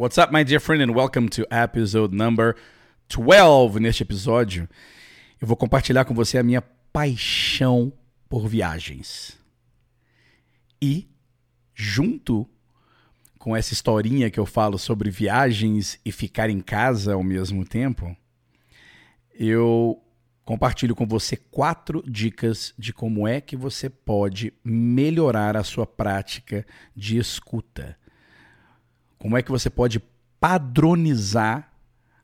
What's up, my dear friend, and welcome to episode number 12. Neste episódio, eu vou compartilhar com você a minha paixão por viagens. E, junto com essa historinha que eu falo sobre viagens e ficar em casa ao mesmo tempo, eu compartilho com você quatro dicas de como é que você pode melhorar a sua prática de escuta como é que você pode padronizar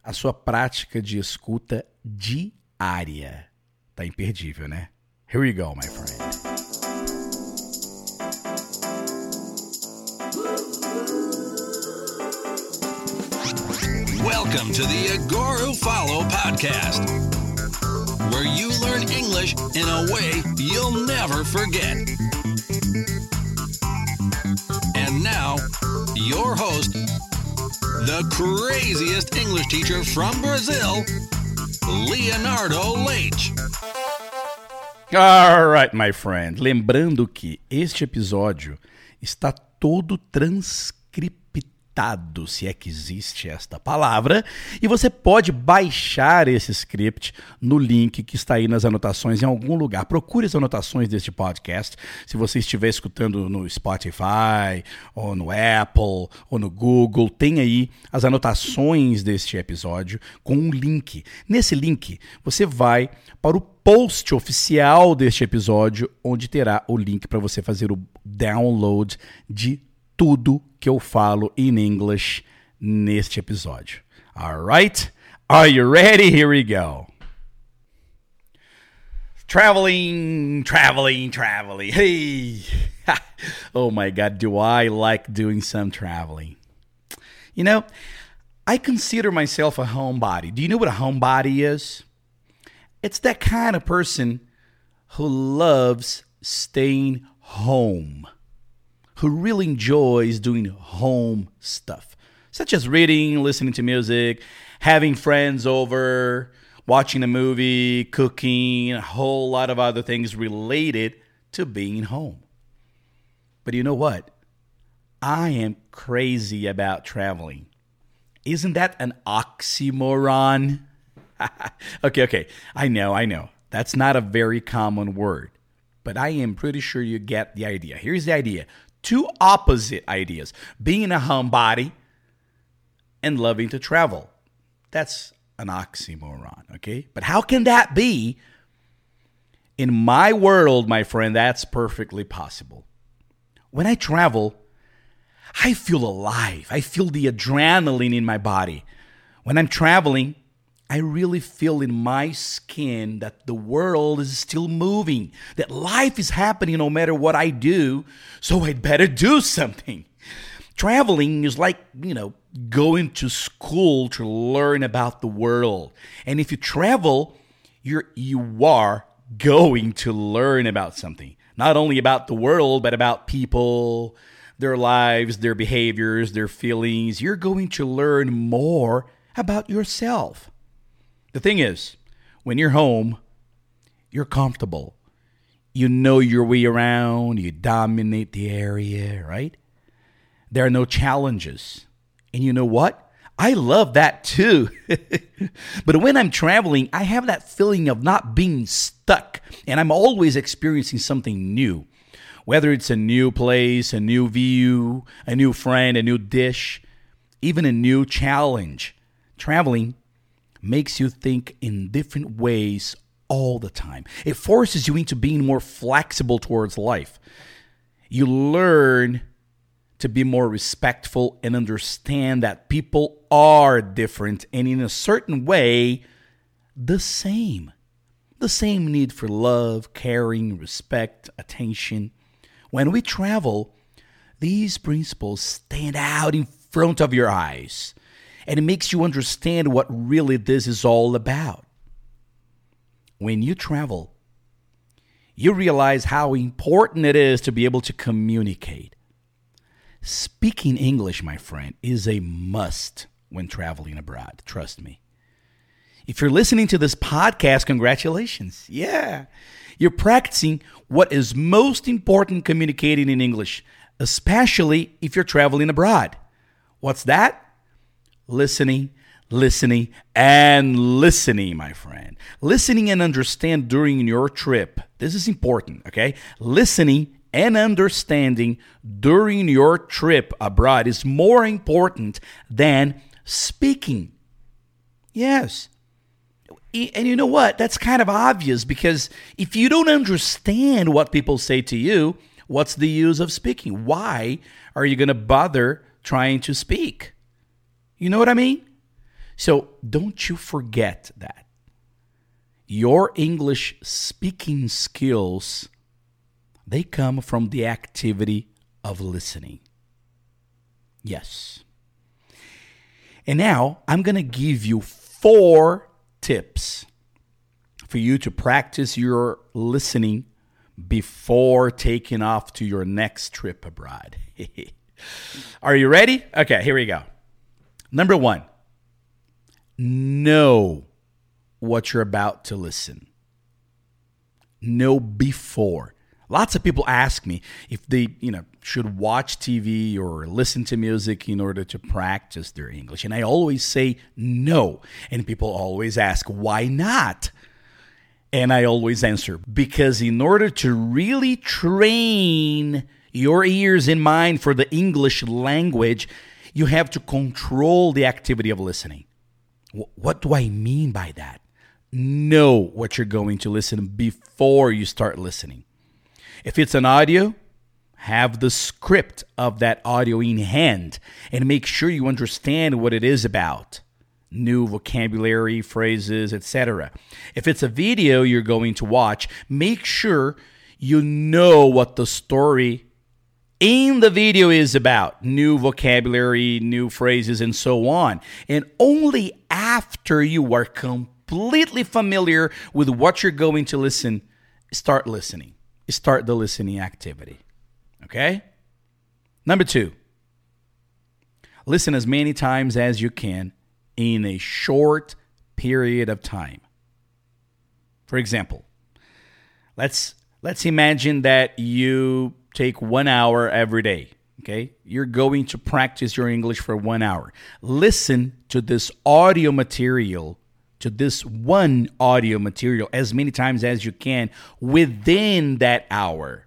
a sua prática de escuta diária? Tá imperdível, né? Here we go, my friend. Welcome to the Agora Follow podcast, where you learn English in a way you'll never forget. And now, your host, the craziest English teacher from Brazil, Leonardo Leite. All right, my friend. Lembrando que este episódio está todo transcrito editado, se é que existe esta palavra, e você pode baixar esse script no link que está aí nas anotações em algum lugar. Procure as anotações deste podcast. Se você estiver escutando no Spotify, ou no Apple, ou no Google, tem aí as anotações deste episódio com um link. Nesse link, você vai para o post oficial deste episódio, onde terá o link para você fazer o download de tudo que eu falo em inglês neste episódio. Alright? Are you ready? Here we go. Traveling, traveling, traveling. Hey! oh my God, do I like doing some traveling? You know, I consider myself a homebody. Do you know what a homebody is? It's that kind of person who loves staying home who really enjoys doing home stuff, such as reading, listening to music, having friends over, watching a movie, cooking, a whole lot of other things related to being home. But you know what? I am crazy about traveling. Isn't that an oxymoron? okay, okay. I know, I know. That's not a very common word, but I am pretty sure you get the idea. Here's the idea two opposite ideas being a homebody and loving to travel. That's an oxymoron, okay? But how can that be? In my world, my friend, that's perfectly possible. When I travel, I feel alive. I feel the adrenaline in my body. When I'm traveling, I really feel in my skin that the world is still moving, that life is happening no matter what I do, so I'd better do something. Traveling is like, you know, going to school to learn about the world. And if you travel, you're you are going to learn about something. Not only about the world, but about people, their lives, their behaviors, their feelings. You're going to learn more about yourself. The thing is, when you're home, you're comfortable. You know your way around, you dominate the area, right? There are no challenges. And you know what? I love that too. but when I'm traveling, I have that feeling of not being stuck, and I'm always experiencing something new. Whether it's a new place, a new view, a new friend, a new dish, even a new challenge. Traveling makes you think in different ways all the time. It forces you into being more flexible towards life. You learn to be more respectful and understand that people are different and, in a certain way, the same. The same need for love, caring, respect, attention. When we travel, these principles stand out in front of your eyes and it makes you understand what really this is all about. When you travel, you realize how important it is to be able to communicate. Speaking English, my friend, is a must when traveling abroad. Trust me. If you're listening to this podcast, congratulations. Yeah. You're practicing what is most important communicating in English, especially if you're traveling abroad. What's that? Listening, listening, and listening, my friend. Listening and understand during your trip. This is important, okay? Listening and understanding during your trip abroad is more important than speaking. Yes. And you know what? That's kind of obvious because if you don't understand what people say to you, what's the use of speaking? Why are you going to bother trying to speak? You know what I mean? So don't you forget that. Your English speaking skills they come from the activity of listening. Yes. And now I'm going to give you four tips for you to practice your listening before taking off to your next trip abroad. Are you ready? Okay, here we go. Number one, know what you're about to listen. Know before. Lots of people ask me if they, you know, should watch TV or listen to music in order to practice their English. And I always say no. And people always ask, why not? And I always answer, because in order to really train your ears and mind for the English language, you have to control the activity of listening. What do I mean by that? Know what you're going to listen before you start listening. If it's an audio, have the script of that audio in hand and make sure you understand what it is about new vocabulary, phrases, etc. If it's a video you're going to watch, make sure you know what the story in the video is about new vocabulary, new phrases, and so on. And only after you are completely familiar with what you're going to listen, start listening start the listening activity. Okay? Number two, listen as many times as you can in a short period of time. For example, let's let's imagine that you take 1 hour every day, okay? You're going to practice your English for 1 hour. Listen to this audio material to this one audio material as many times as you can within that hour.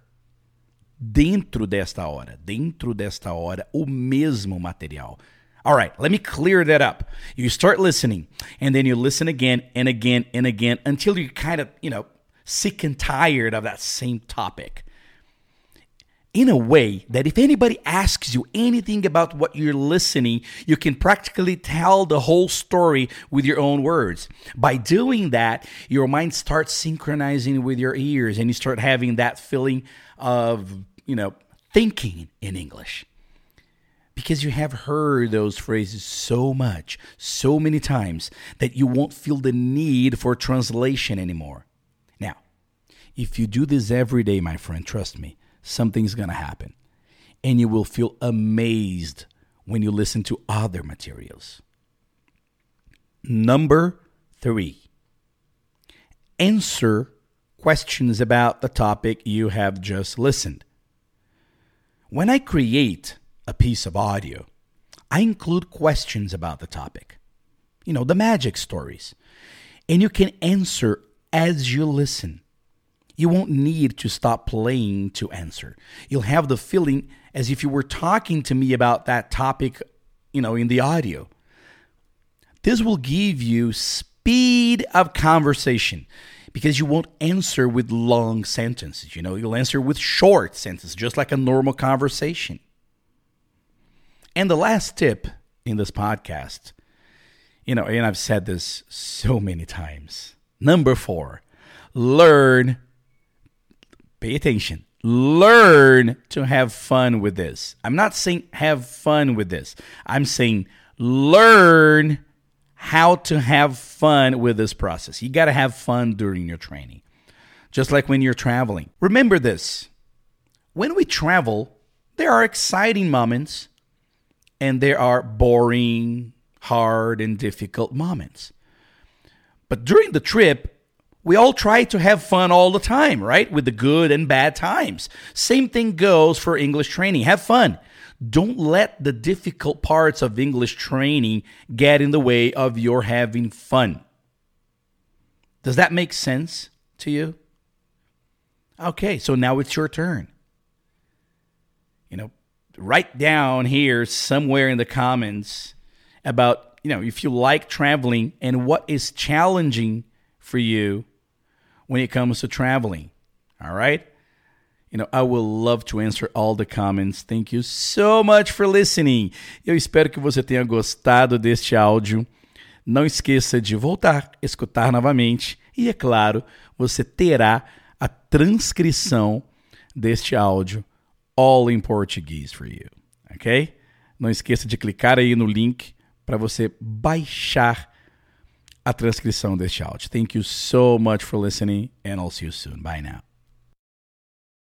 Dentro desta hora, dentro desta hora, o mesmo material. All right, let me clear that up. You start listening, and then you listen again and again and again until you're kind of, you know, sick and tired of that same topic in a way that if anybody asks you anything about what you're listening, you can practically tell the whole story with your own words. By doing that, your mind starts synchronizing with your ears and you start having that feeling of, you know, thinking in English. Because you have heard those phrases so much, so many times, that you won't feel the need for translation anymore. Now, if you do this every day, my friend, trust me, something's going to happen. And you will feel amazed when you listen to other materials. Number three, answer questions about the topic you have just listened. When I create a piece of audio, I include questions about the topic. You know, the magic stories. And you can answer as you listen. You won't need to stop playing to answer. You'll have the feeling as if you were talking to me about that topic, you know, in the audio. This will give you speed of conversation because you won't answer with long sentences. You know, you'll answer with short sentences, just like a normal conversation. And the last tip in this podcast, you know, and I've said this so many times. Number four, learn pay attention. Learn to have fun with this. I'm not saying have fun with this. I'm saying learn how to have fun with this process. You got to have fun during your training, just like when you're traveling. Remember this when we travel, there are exciting moments and there are boring, hard, and difficult moments. But during the trip, we all try to have fun all the time, right? With the good and bad times. Same thing goes for English training. Have fun. Don't let the difficult parts of English training get in the way of your having fun. Does that make sense to you? Okay, so now it's your turn. You know, write down here somewhere in the comments about, you know, if you like traveling and what is challenging for you when it comes to traveling. All right? You know, I will love to answer all the comments. Thank you so much for listening. Eu espero que você tenha gostado deste áudio. Não esqueça de voltar, escutar novamente e, é claro, você terá a transcrição deste áudio all in Portuguese for you, ok? Não esqueça de clicar aí no link para você baixar a transcrição deste áudio. Thank you so much for listening and I'll see you soon. Bye now.